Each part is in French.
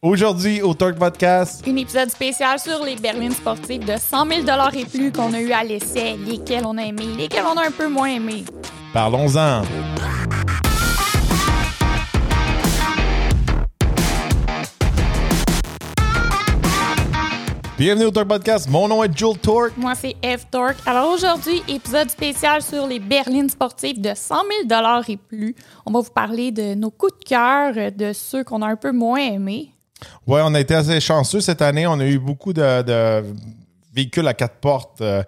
Aujourd'hui, au Talk Podcast, Un épisode spécial sur les berlines sportives de 100 000 et plus qu'on a eu à l'essai, lesquels on a aimé, lesquels on a un peu moins aimé. parlons-en. Bienvenue au Talk Podcast. Mon nom est Joel Torque. Moi, c'est Eve Torque. Alors aujourd'hui, épisode spécial sur les berlines sportives de 100 000 et plus. On va vous parler de nos coups de cœur, de ceux qu'on a un peu moins aimés. Ouais, on a été assez chanceux cette année. On a eu beaucoup de, de véhicules à quatre portes euh,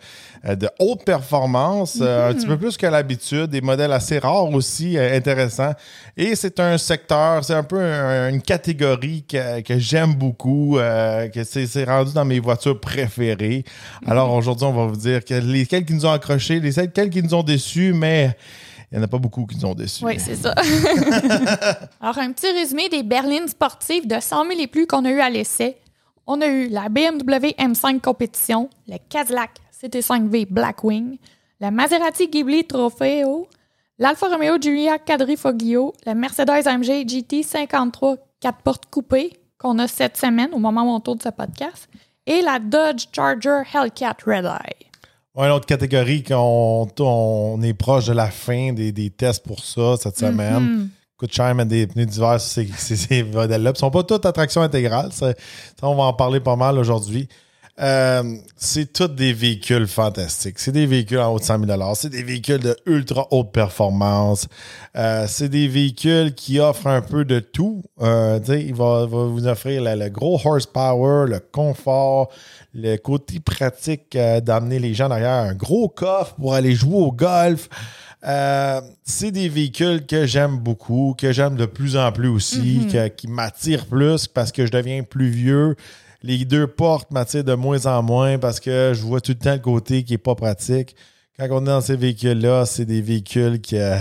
de haute performance, euh, un petit peu plus que l'habitude, des modèles assez rares aussi, euh, intéressants. Et c'est un secteur, c'est un peu un- une catégorie que, que j'aime beaucoup, que c'est rendu dans mes voitures préférées. Alors aujourd'hui, on va vous dire que lesquels qui nous ont accrochés, lesquels qui nous ont déçus, mais il n'y en a pas beaucoup qui nous ont déçus. Oui, c'est ça. Alors, un petit résumé des berlines sportives de 100 000 et plus qu'on a eu à l'essai. On a eu la BMW M5 Compétition, le Cadillac CT5V Blackwing, la Maserati Ghibli Trofeo, l'Alfa Romeo Giulia Quadrifoglio, la Mercedes AMG GT 53 4 portes coupées qu'on a cette semaine au moment où on tourne ce podcast, et la Dodge Charger Hellcat Red Eye. Une autre catégorie qu'on on est proche de la fin des, des tests pour ça cette semaine. Coûte cher mettre des pneus d'hiver sur ces, ces, ces modèles-là. Ils sont pas toutes à traction intégrale. Ça, ça, on va en parler pas mal aujourd'hui. Euh, c'est tous des véhicules fantastiques. C'est des véhicules en haut de 100 000 C'est des véhicules de ultra haute performance. Euh, c'est des véhicules qui offrent un peu de tout. Euh, il va, va vous offrir le, le gros horsepower, le confort, le côté pratique euh, d'amener les gens derrière un gros coffre pour aller jouer au golf. Euh, c'est des véhicules que j'aime beaucoup, que j'aime de plus en plus aussi, que- qui m'attirent plus parce que je deviens plus vieux. Les deux portes m'attirent de moins en moins parce que je vois tout le temps le côté qui est pas pratique. Quand on est dans ces véhicules-là, c'est des véhicules qui, euh,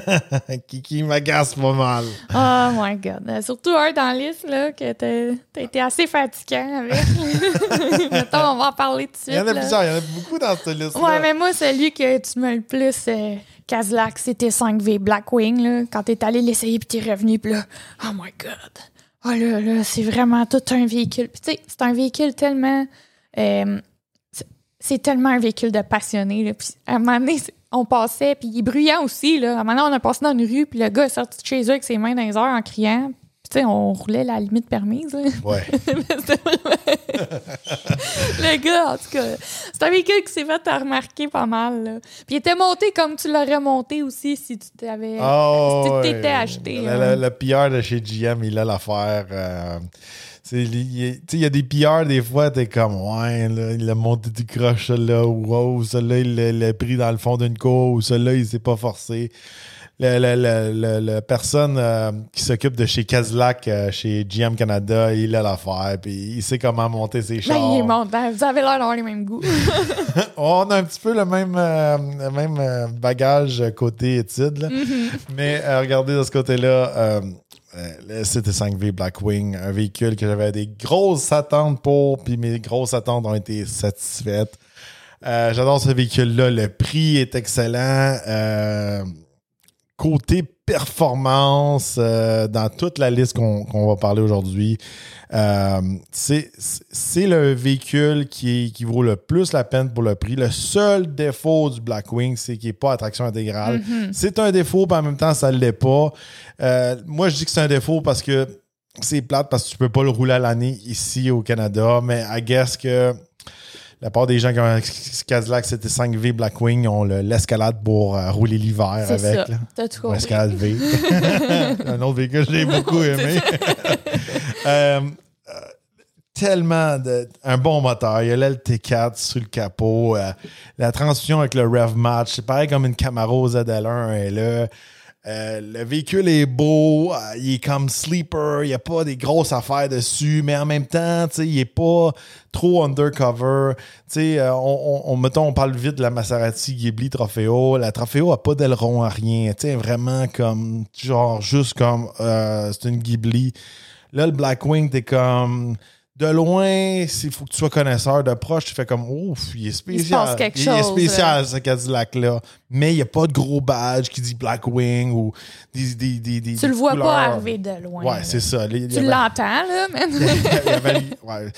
qui, qui m'agacent pas mal. Oh my God. Euh, surtout un dans la liste, là, que t'as été assez fatigant avec. Mettons, on va en parler tout de suite. Il y en a là. plusieurs, il y en a beaucoup dans cette liste-là. Ouais, mais moi, celui que tu me le plus, euh, Cadillac CT5V Blackwing, là, quand t'es allé l'essayer puis t'es revenu, puis là, oh my God. Oh là, là, c'est vraiment tout un véhicule. Puis tu sais, c'est un véhicule tellement... euh, c'est- tellement un véhicule de passionné. Là. Puis à un moment donné, on passait, puis il est bruyant aussi. Là. À un moment donné, on a passé dans une rue, puis le gars est sorti de chez eux avec ses mains dans les airs en criant. Sais, on roulait la limite permise. là. Ouais. Le gars, en tout cas, c'est un véhicule qui s'est fait remarquer pas mal. là. Puis il était monté comme tu l'aurais monté aussi si tu t'avais. Oh, si tu ouais. t'étais acheté. Le, hein. le- le pilleur de chez GM, il a l'affaire. euh, il y a des pilleurs, des fois, t'es comme, ouais, là, il a monté du croche, celui-là, ou wow, celui-là, il l'a- l'a pris dans le fond d'une cour, ou celui-là, il s'est pas forcé. Le, le- le- personne euh, qui s'occupe de chez Cadillac, euh, chez GM Canada, il a l'affaire, puis il sait comment monter ses chars. Ben, il est montant. Vous avez l'air d'avoir les mêmes goûts. On a un petit peu le même, euh, le même euh, bagage côté études. là. Mais euh, regardez de ce côté-là, euh, le CT5V Blackwing, un véhicule que j'avais des grosses attentes pour, puis mes grosses attentes ont été satisfaites. Euh, J'adore ce véhicule-là. Le prix est excellent. Côté performance, euh, dans toute la liste qu'on va parler aujourd'hui, euh, c'est le véhicule qui, qui vaut le plus la peine pour le prix. Le seul défaut du Blackwing, c'est qu'il n'est pas à traction intégrale. C'est un défaut, puis en même temps, ça ne l'est pas. Euh, moi, je dis que c'est un défaut parce que c'est plate parce que tu peux pas le rouler à l'année ici au Canada, mais I guess que la part des gens qui ont un Cadillac CT5V Blackwing ont le- l'escalade pour euh, rouler l'hiver avec. ça. là. T'as tout Ou compris. Escalade V. un autre véhicule que j'ai beaucoup aimé. Euh, euh, tellement de. Un bon moteur. Il y a l'LT4 sur le capot. euh, la transmission avec le Rev Match. C'est pareil comme une Camaro ZL1 est là. Euh, le véhicule est beau, euh, il est comme sleeper, il n'y a pas des grosses affaires dessus, mais en même temps, il est pas trop undercover. Euh, on, on, on- mettons, on parle vite de la Maserati Ghibli Trofeo. La Trofeo a pas d'aileron à rien. Vraiment comme, genre, juste comme, euh, c'est une Ghibli. Là, le Blackwing, t'es comme de loin, il faut que tu sois connaisseur. De proche, tu fais comme, ouf, il est spécial. Il se passe quelque Il est chose, spécial, ce Cadillac-là. Mais il n'y a pas de gros badge qui dit Blackwing ou des. des, des, des Tu le vois couleurs. pas arriver de loin. Ouais, c'est ça. Les- Tu l'entends, là, ouais. Tu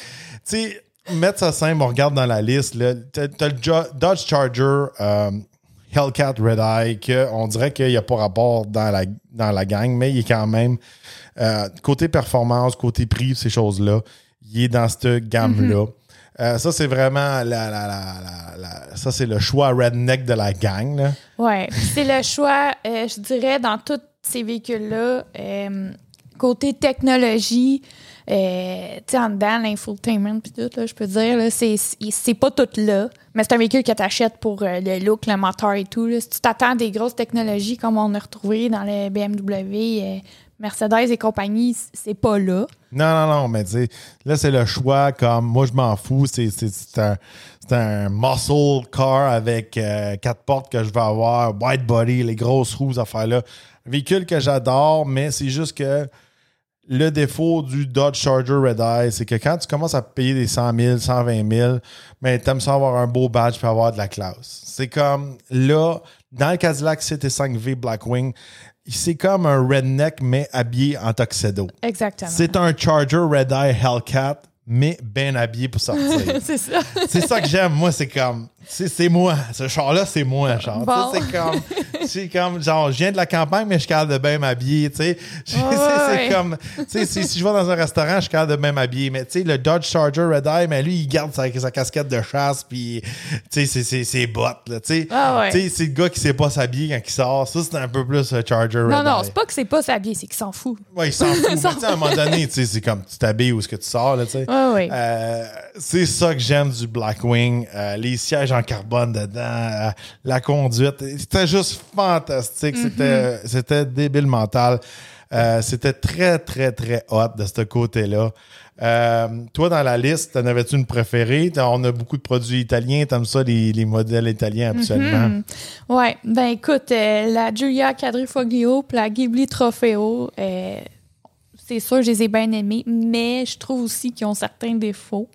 sais, mettre ça simple, on regarde dans la liste. là, T'as le Jo- Dodge Charger euh, Hellcat Red Eye, que on dirait qu'il n'y a pas rapport dans la, dans la gang, mais il est quand même, euh, côté performance, côté prix, ces choses-là, il est dans cette gamme-là. Euh, ça, c'est vraiment la, la- la- ça, c'est le choix redneck de la gang. puis c'est le choix, euh, je dirais, dans tous ces véhicules-là, euh, côté technologie, euh, tu sais, en dedans, l'infotainment, puis tout, là, je peux dire, là, c'est, pas tout là, mais c'est un véhicule que tu achètes pour euh, le look, le moteur et tout. là. Si tu t'attends à des grosses technologies comme on a retrouvé dans les BMW, euh, Mercedes et compagnie, c'est pas là. Non, non, non, mais tu sais, là, c'est le choix comme moi, je m'en fous. C'est un, un muscle car avec euh, quatre portes que je vais avoir, white body, les grosses roues, affaires-là. Véhicule que j'adore, mais c'est juste que le défaut du Dodge Charger Red Eye, c'est que quand tu commences à payer des 100 000, 120 000, mais t'aimes ça avoir un beau badge puis avoir de la classe. C'est comme là, dans le Cadillac CT5V Blackwing, c'est comme un redneck, mais habillé en tuxedo. Exactement. C'est un Charger Red Eye Hellcat, mais bien habillé pour sortir. c'est ça. c'est ça que j'aime. Moi, c'est comme. C'est moi. Ce char-là, c'est moi. Genre. Bon. C'est comme. C'est comme. Genre, je viens de la campagne, mais je suis capable de bien m'habiller. Tu sais. C'est Ouais, c'est ouais. comme. Tu sais, si, si je vais dans un restaurant, je suis capable de bien m'habiller. Mais tu sais, le Dodge Charger Red Eye, mais lui, il garde sa, sa casquette de chasse, puis. Tu sais, ses bottes. Là, tu sais. Ah ouais. Tu sais, c'est le gars qui sait pas s'habiller quand il sort. Ça, c'est un peu plus le Charger Red Non, Eye. non, c'est pas que c'est pas s'habiller, c'est qu'il s'en fout. Ouais, il s'en fout. Mais tu sais, à un moment donné, tu sais, c'est comme tu t'habilles où est-ce que tu sors, là, tu sais. Ouais. Euh, c'est ça que j'aime du Blackwing. Euh, les sièges en carbone dedans, euh, la conduite. C'était juste fantastique. Mm-hmm. C'était, c'était débile mental. Euh, c'était très, très, très hot de ce côté-là. Euh, toi, dans la liste, en avais-tu une préférée? On a beaucoup de produits italiens. T'aimes ça, les, les modèles italiens, absolument? Mhm. Ouais, ben écoute, euh, la Giulia Quadrifoglio puis la Ghibli Trofeo, c'est sûr, je les ai bien aimés, mais je trouve aussi qu'ils ont certains défauts.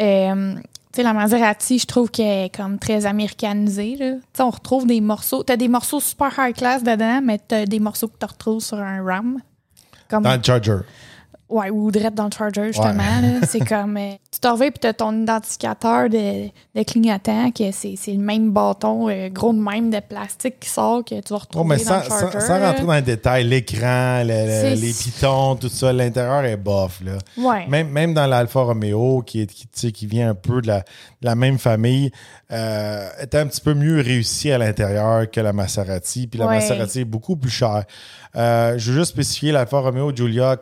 Euh, sais, la Maserati, je trouve qu'elle est comme très américanisée. on retrouve des morceaux. T'as des morceaux super high class dedans, mais t'as des morceaux que tu retrouves sur un RAM. Comme, Dans le Charger. Ouais, ou direct dans le charger, justement. C'est comme. euh, tu t'en reviens puis t'as ton identificateur de, de clignotant, que c'est le même bâton euh, gros de même de plastique qui sort que tu vas Oh, retrouver mais dans sans, le charger. sans- sans rentrer dans les détails, l'écran, le- les pitons, tout ça, l'intérieur est bof. Là. Ouais. Même, même dans l'Alfa Romeo, qui, est, qui, tu vient un peu de la, de la même famille, euh, est un petit peu mieux réussi à l'intérieur que la Maserati. Puis la Ouais. Maserati est beaucoup plus chère. Euh, je veux juste spécifier l'Alfa Romeo Giulia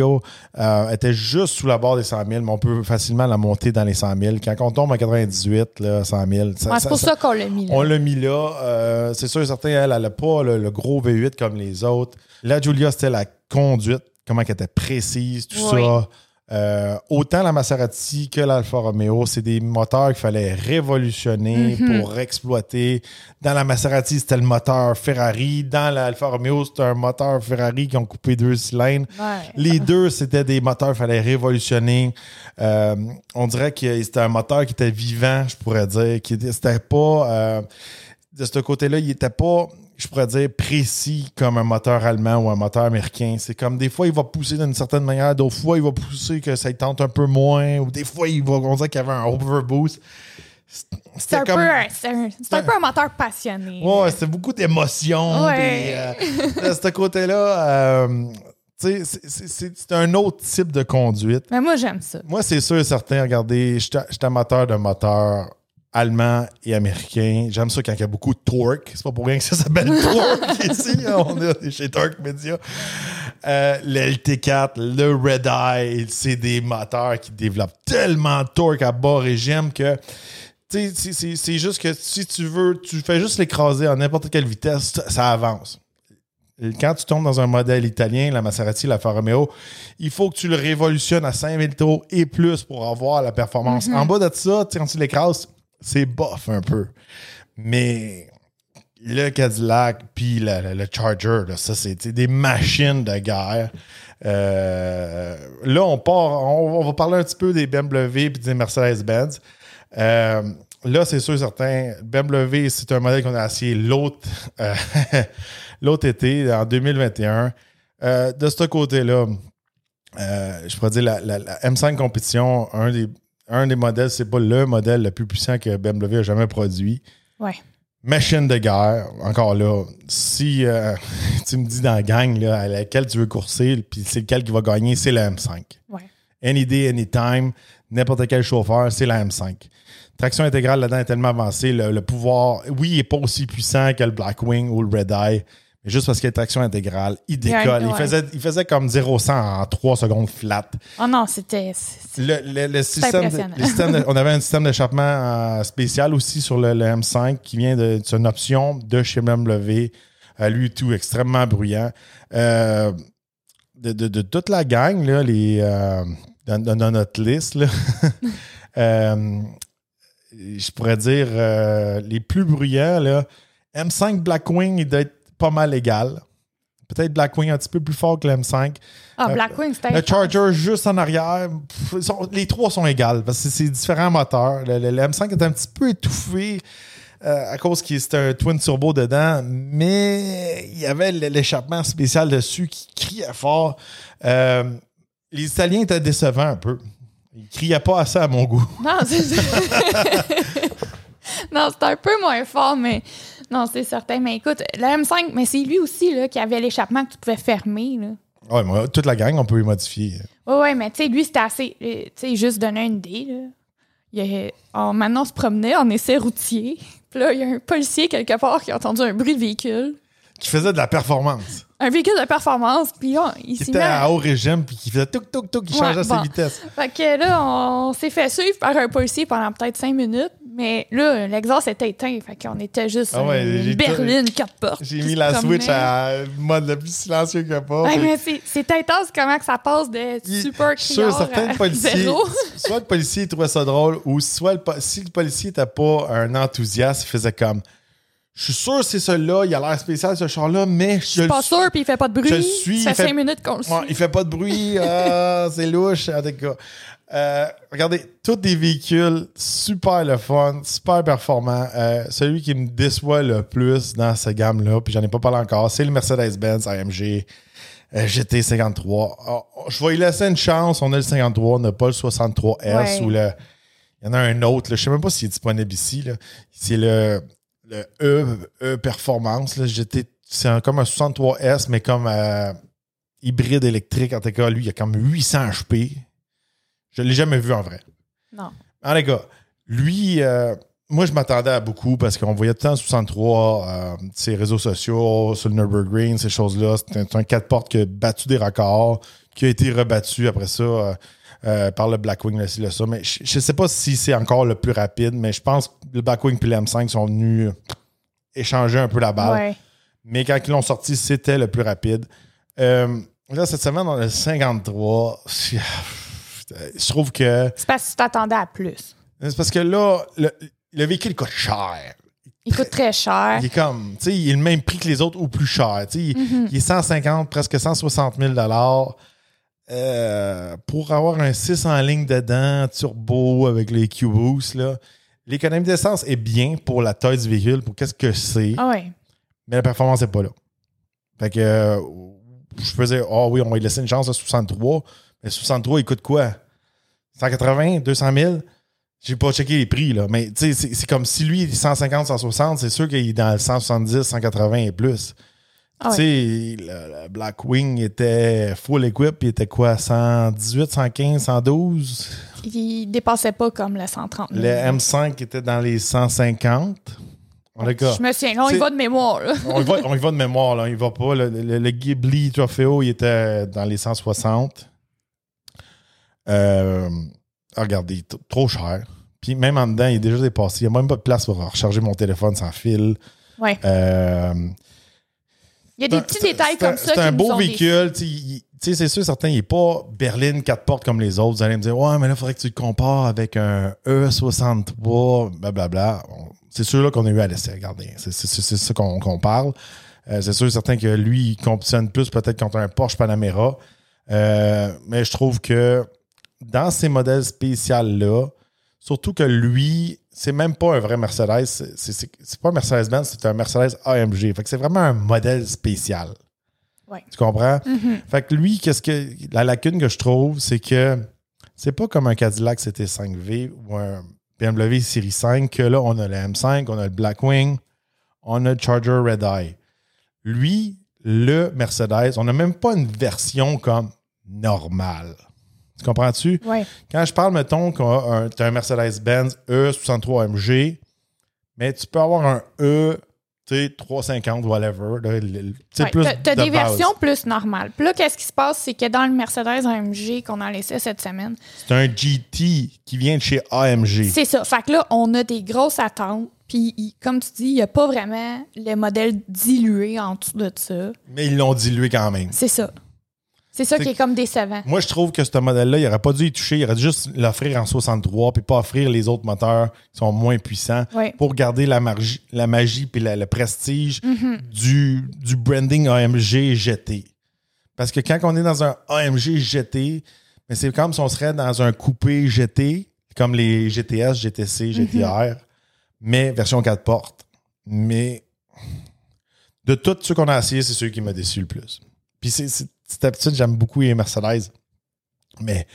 Euh, était juste sous la barre des 100 000, mais on peut facilement la monter dans les 100 000. Quand on tombe à 98, là, 100 000, ça- Ouais, ça- c'est pour ça- ça qu'on l'a mis là. on l'a mis là. Euh, c'est sûr et certain, elle n'a pas le, le gros V8 comme les autres. La Giulia, c'était la conduite, comment elle était précise, tout Oui. ça. Euh, autant la Maserati que l'Alfa Romeo, c'est des moteurs qu'il fallait révolutionner Mhm. pour exploiter. Dans la Maserati, c'était le moteur Ferrari. Dans l'Alfa Romeo, c'était un moteur Ferrari qui ont coupé deux cylindres. Ouais. Les deux, c'était des moteurs qu'il fallait révolutionner. Euh, on dirait que c'était un moteur qui était vivant, je pourrais dire. C'était pas. euh, de ce côté-là, il était pas, je pourrais dire, précis comme un moteur allemand ou un moteur américain. C'est comme des fois, il va pousser d'une certaine manière, d'autres fois, il va pousser que ça tente un peu moins, ou des fois, il va, on dirait qu'il y avait un overboost. C'est un, comme- un- c'est un, c'est un peu un moteur passionné. Ouais, c'était beaucoup d'émotions. Ouais. euh, de ce côté-là, euh, c'est- c'est- c'est c'est un autre type de conduite. Mais moi, j'aime ça. Moi, c'est sûr et certain, regardez, je suis amateur de moteur allemand et américain. J'aime ça quand il y a beaucoup de torque. C'est pas pour rien que ça s'appelle torque ici. On est chez Torque Media. Euh, le LT4, le Red Eye, c'est des moteurs qui développent tellement de torque à bas régime que c'est- juste que si tu veux, tu fais juste l'écraser à n'importe quelle vitesse, ça, avance. Quand tu tombes dans un modèle italien, la Maserati, la Alfa Romeo, il faut que tu le révolutionnes à 5000 tours et plus pour avoir la performance. En bas de ça, quand tu l'écrases, c'est bof un peu. Mais le Cadillac, puis le, Charger, là, ça, c'était des machines de guerre. Euh, là, on part, on, va parler un petit peu des BMW puis des Mercedes-Benz. Euh, là, c'est sûr, certain, BMW, c'est un modèle qu'on a essayé l'autre euh, l'autre été, en 2021. Euh, de ce côté-là, je pourrais dire la, la- la M5 compétition, un des, un des modèles, c'est pas le modèle le plus puissant que BMW a jamais produit. Ouais. Machine de guerre, encore là, si euh, tu me dis dans la gang là, à laquelle tu veux courser, puis c'est lequel qui va gagner, c'est la M5. Ouais. Any day, anytime, n'importe quel chauffeur, c'est la M5. Traction intégrale là-dedans est tellement avancée, le, le pouvoir, oui, il n'est pas aussi puissant que le Blackwing ou le Red Eye, mais juste parce qu'il y a traction intégrale, il décolle. Il, faisait, il faisait comme 0-100 en 3 secondes flat. Oh non, c'était. Le, le- le système, de- impressionnant. le système de- on avait un système d'échappement euh, spécial aussi sur le, le M5 qui vient de c'est une option de chez BMW. Euh, lui tout extrêmement bruyant. Euh, de, de- de toute la gang, là, les, euh, dans, notre liste, là, je pourrais dire les plus bruyants, là, M5 Blackwing, il doit être pas mal égal. Peut-être Blackwing un petit peu plus fort que le M5. Ah, Euh, Blackwing, c'était. Le Charger juste en arrière, pff, ils sont- les trois sont égales parce que c'est différents moteurs. Le, le- le M5 est un petit peu étouffé euh, à cause qu'il c'était un twin turbo dedans, mais il y avait l'échappement spécial dessus qui criait fort. Euh, les Italiens étaient décevants un peu. Ils criaient pas assez à mon goût. Non, c'est Non, c'est un peu moins fort, mais non, c'est certain. Mais écoute, le M5, mais c'est lui aussi là, qui avait l'échappement que tu pouvais fermer. Là. Ouais, moi, toute la gang, on peut les modifier. Ouais, ouais, mais tu sais, lui, c'était assez. euh, Tu sais, juste donner une idée. Là. Il on- maintenant, on se promenait en essai routier. Puis là, il y a un policier quelque part qui a entendu un bruit de véhicule. Qui faisait de la performance. Un véhicule de performance, puis on- il Qui était à haut régime puis qui faisait touk touk touk, qui Ouais, changeait ses vitesses. Fait que là, on s'est fait suivre par un policier pendant peut-être cinq minutes. Mais là, l'exhaust était éteint. Fait qu'on était juste Ah ouais, une j'ai- berline, quatre portes. J'ai mis la switch à mode le plus silencieux que pas. Ouais, mais c'est- intense comment que ça passe de Il- super criard certains à policiers, zéro. soit le policier trouvait ça drôle, ou soit le, si le policier n'était pas un enthousiaste, il faisait comme Je suis sûr que c'est celui-là, il a l'air spécial ce char-là, mais je, Je suis pas sûr, puis il fait pas de bruit. je suis, Ça il fait minutes qu'on le suit. Ouais, il fait pas de bruit, ah, c'est louche, en tout cas. Euh, regardez, tous des véhicules super le fun, super performants. Euh, celui qui me déçoit le plus dans cette gamme-là, puis j'en ai pas parlé encore, c'est le Mercedes-Benz AMG euh, GT53. Ah, je vais y laisser une chance. On a le 53, on n'a pas le 63S Ouais. ou le. Il y en a un autre. Là, je sais même pas s'il est disponible ici. C'est le, le E, E Performance. Là, GT, c'est comme un 63S, mais comme euh, hybride électrique. En tout cas, lui, il a comme 800 HP. Je l'ai jamais vu en vrai. Non. En tout cas, lui, euh, moi, je m'attendais à beaucoup parce qu'on voyait tout le temps 63, euh, ses réseaux sociaux, sur le Nürburgring, ces choses-là. C'est un, c'est un 4 portes qui a battu des records, qui a été rebattu après ça euh, euh, par le Blackwing, le, le ça. Mais je ne sais pas si c'est encore le plus rapide, mais je pense que le Blackwing et le M5 sont venus échanger un peu la balle. Ouais. Mais quand ils l'ont sorti, c'était le plus rapide. Euh, là, cette semaine, dans le 53, je trouve que. C'est parce que tu t'attendais à plus. C'est parce que là, le, le véhicule coûte cher. Il coûte très cher. Il est comme, tu sais, il est le même prix que les autres ou plus cher. Tu sais, il, il est 150, presque 160 000 euh, Pour avoir un 6 en ligne dedans, turbo avec les Q-Boost, là, l'économie d'essence est bien pour la taille du véhicule, pour qu'est-ce que c'est, Ah ouais. mais la performance n'est pas là. Fait que euh, je faisais, ah oui, on va lui laisser une chance à 63, mais 63, il coûte quoi? 180, 200 000? J'ai pas checké les prix, là. Mais tu sais, c'est- c'est comme si lui, il est 150, 160, c'est sûr qu'il est dans le 170, 180 et plus. Ah tu sais, le, le Blackwing était full equip, il était quoi, 118, 115, 112? Il dépassait pas comme le 130 000. Le M5 était dans les 150. En tout cas, Je me souviens. On y va de mémoire. Là. on y va, on y va de mémoire, là. Il va pas. Le, le- le Ghibli Trofeo, il était dans les 160. Euh, regardez, t- trop cher. Puis même en dedans, il est déjà dépassé. Il n'y a même pas de place pour recharger mon téléphone sans fil. Ouais. Euh, Il y a des petits détails comme ça. C'est un beau véhicule. c'est sûr, certain, il n'est pas berline 4 portes comme les autres. Vous allez me dire, ouais, mais là, il faudrait que tu le compares avec un E63, blablabla. C'est ceux-là qu'on a eu à l'essai, regardez. C'est ça qu'on parle. Euh, c'est sûr certain que lui, il compétitionne plus peut-être contre un Porsche Panamera. Euh, mais je trouve que dans ces modèles spéciaux-là, surtout que lui, c'est même pas un vrai Mercedes. C'est pas un Mercedes-Benz, c'est un Mercedes AMG. Fait que c'est vraiment un modèle spécial. Tu comprends? Mm-hmm. Fait que lui, qu'est-ce que. La lacune que je trouve, c'est que c'est pas comme un Cadillac CT5V ou un BMW Série 5 que là, on a le M5, on a le Blackwing, on a le Charger Red Eye. Lui, le Mercedes, on n'a même pas une version comme normale. Tu comprends-tu? Oui. Quand je parle, mettons, que tu as un Mercedes-Benz E63MG, mais tu peux avoir un E 350, whatever. Tu as, des versions plus normales. Puis là, qu'est-ce qui se passe? C'est que dans le Mercedes AMG qu'on a laissé cette semaine. C'est un GT qui vient de chez AMG. C'est ça. Fait que là, on a des grosses attentes. Puis, comme tu dis, il n'y a pas vraiment le modèle dilué en dessous de ça. Mais ils l'ont dilué quand même. C'est ça. C'est ça qui est comme décevant. Moi, je trouve que ce modèle-là, il n'aurait pas dû y toucher. Il aurait dû juste l'offrir en 63 puis pas offrir les autres moteurs qui sont moins puissants pour garder la, magie, la magie puis le prestige mm-hmm. du, du branding AMG GT. Parce que quand on est dans un AMG GT, mais c'est comme si on serait dans un coupé GT, comme les GTS, GTC, GTR, mm-hmm. mais version 4 portes. Mais de tous ceux qu'on a essayé, c'est celui qui m'a déçu le plus. Puis c'est cette habitude, j'aime beaucoup les Mercedes. Mais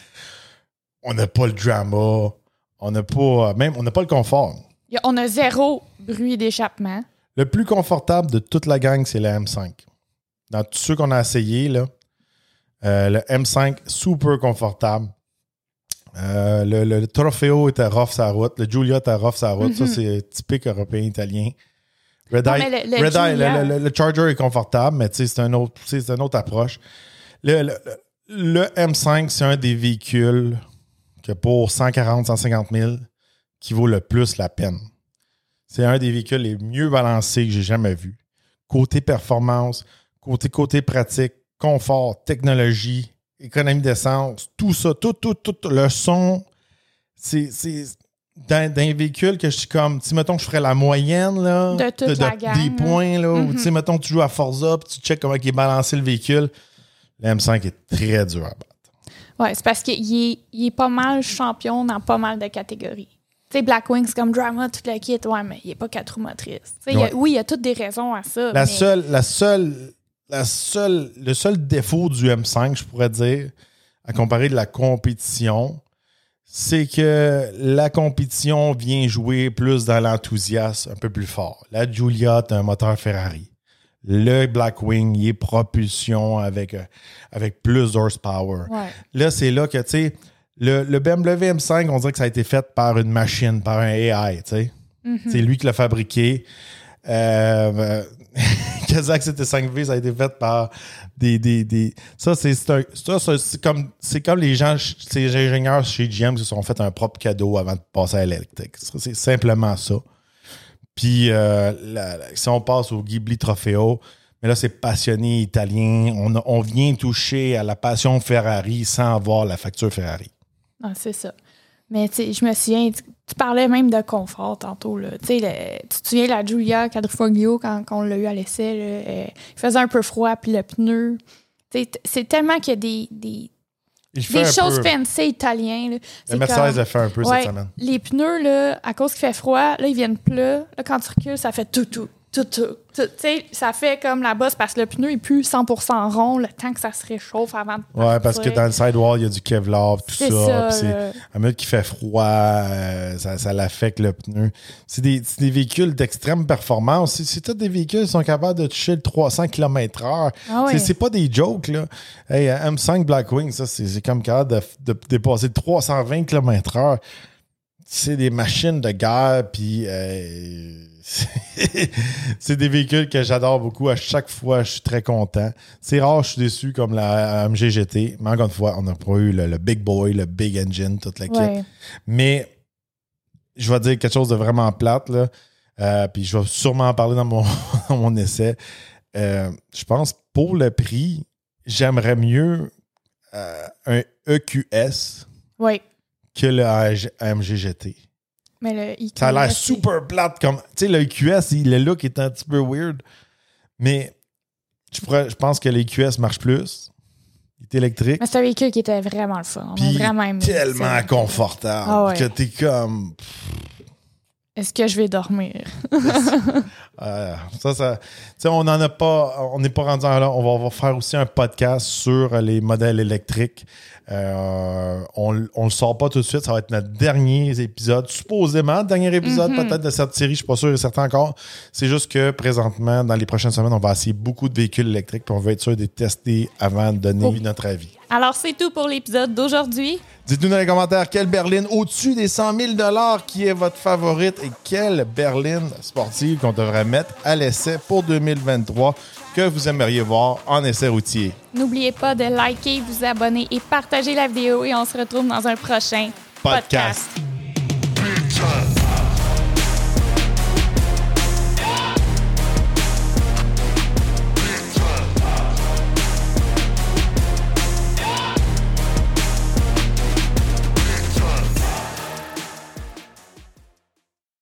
on n'a pas le drama. On n'a pas. Même, on n'a pas le confort. On a zéro bruit d'échappement. Le plus confortable de toute la gang, c'est le M5. Dans tous ceux qu'on a essayé, là, euh, le M5, super confortable. Euh, le, le, Trofeo était rough sa route. Le Giulia était rough sa route. Ça, mm-hmm. c'est typique européen-italien. Red Eye, le, Charger est confortable, mais c'est un autre, c'est une autre approche. Le, M5, c'est un des véhicules que pour 140, 150 000 qui vaut le plus la peine. C'est un des véhicules les mieux balancés que j'ai jamais vu. Côté performance, côté, côté pratique, confort, technologie, économie d'essence, tout ça, tout, tout, tout, le son, c'est d'un véhicule que je suis comme, si mettons je ferais la moyenne là, de, toute la gamme, des points, là, ou tu sais, mm-hmm. mettons tu joues à Forza, puis tu checkes comment il est balancé le véhicule, le M5 est très dur à battre. Oui, c'est parce qu'il est, il est pas mal champion dans pas mal de catégories. Tu sais, Blackwing, c'est comme drama, tout le kit, ouais, mais il n'est pas quatre roues motrices. oui, il y a toutes des raisons à ça. La seule, la seule, la seule, le seul défaut du M5, je pourrais dire, à comparer de la compétition, c'est que la compétition vient jouer plus dans l'enthousiasme, un peu plus fort. La Giulia, a un moteur Ferrari. Le Blackwing, il est propulsion avec, euh, avec plus d'horsepower. Là, c'est là que, tu sais, le, le, BMW M5, on dirait que ça a été fait par une machine, par un AI, tu sais. Mm-hmm. C'est lui qui l'a fabriqué. Euh, Kazakh CT5V, ça a été fait par des. des, des ça, c'est comme, comme les gens, ces ingénieurs chez GM qui se sont fait un propre cadeau avant de passer à l'électrique. C'est simplement ça. Puis, euh, si on passe au Ghibli Trofeo, mais là, c'est passionné italien. On, on vient toucher à la passion Ferrari sans avoir la facture Ferrari. Ah, c'est ça. Mais tu sais, je me souviens, tu, parlais même de confort tantôt. Là. tu te souviens la Giulia Quadrifoglio quand, quand on l'a eu à l'essai? Euh, il faisait un peu froid, puis le pneu. C'est tellement qu'il y a des, des, des choses fancy italiens. Le Mercedes a fait un peu cette semaine. Les pneus, là, à cause qu'il fait froid, là, ils viennent plats. Là, quand tu recules, ça fait tout, tout tout, tout, ça fait comme la bosse parce que le pneu est plus 100% rond le temps que ça se réchauffe avant de Ouais, parce que dans le sidewall, il y a du Kevlar, tout ça. ça c'est minute qui fait froid, euh, ça, ça l'affecte le pneu. C'est des, des, véhicules d'extrême performance. C'est tous des véhicules qui sont capables de toucher le 300 km/h. Ah c'est pas des jokes, là. Hey, M5 Blackwing, ça, c'est comme capable de, de, dépasser 320 km/h. C'est des machines de guerre, puis. Euh, c'est des véhicules que j'adore beaucoup. À chaque fois, je suis très content. C'est rare, je suis déçu comme la MGGT. Mais encore une fois, on n'a pas eu le, big boy, le big engine, toute la kit. Mais je vais dire quelque chose de vraiment plate. Là. Euh, puis je vais sûrement en parler dans mon, mon essai. Euh, je pense pour le prix, j'aimerais mieux un EQS oui. Que le AMG GT. Mais le EQS, Ça a l'air super plate. comme Tu sais, le EQS, il- le look est un petit peu weird. Mais je, pourrais- je pense que l'EQS marche plus. Il est électrique. Mais c'est un véhicule qui était vraiment le fun. On a vraiment aimé tellement confortable Ah ouais. que t'es comme. Est-ce que je vais dormir? Euh, ça, ça, tu sais, on n'en a pas, on n'est pas rendu là. On va, on va faire aussi un podcast sur les modèles électriques. Euh, on, on le sort pas tout de suite. Ça va être notre dernier épisode, supposément dernier épisode Mhm. peut-être de cette série. Je suis pas sûr et certain encore. C'est juste que présentement, dans les prochaines semaines, on va essayer beaucoup de véhicules électriques. Puis on va être sûr de les tester avant de donner Oh. notre avis. Alors, c'est tout pour l'épisode d'aujourd'hui. Dites-nous dans les commentaires quelle berline au-dessus des 100 000 qui est votre favorite et quelle berline sportive qu'on devrait mettre à l'essai pour 2023 que vous aimeriez voir en essai routier. N'oubliez pas de liker, vous abonner et partager la vidéo et on se retrouve dans un prochain Podcast.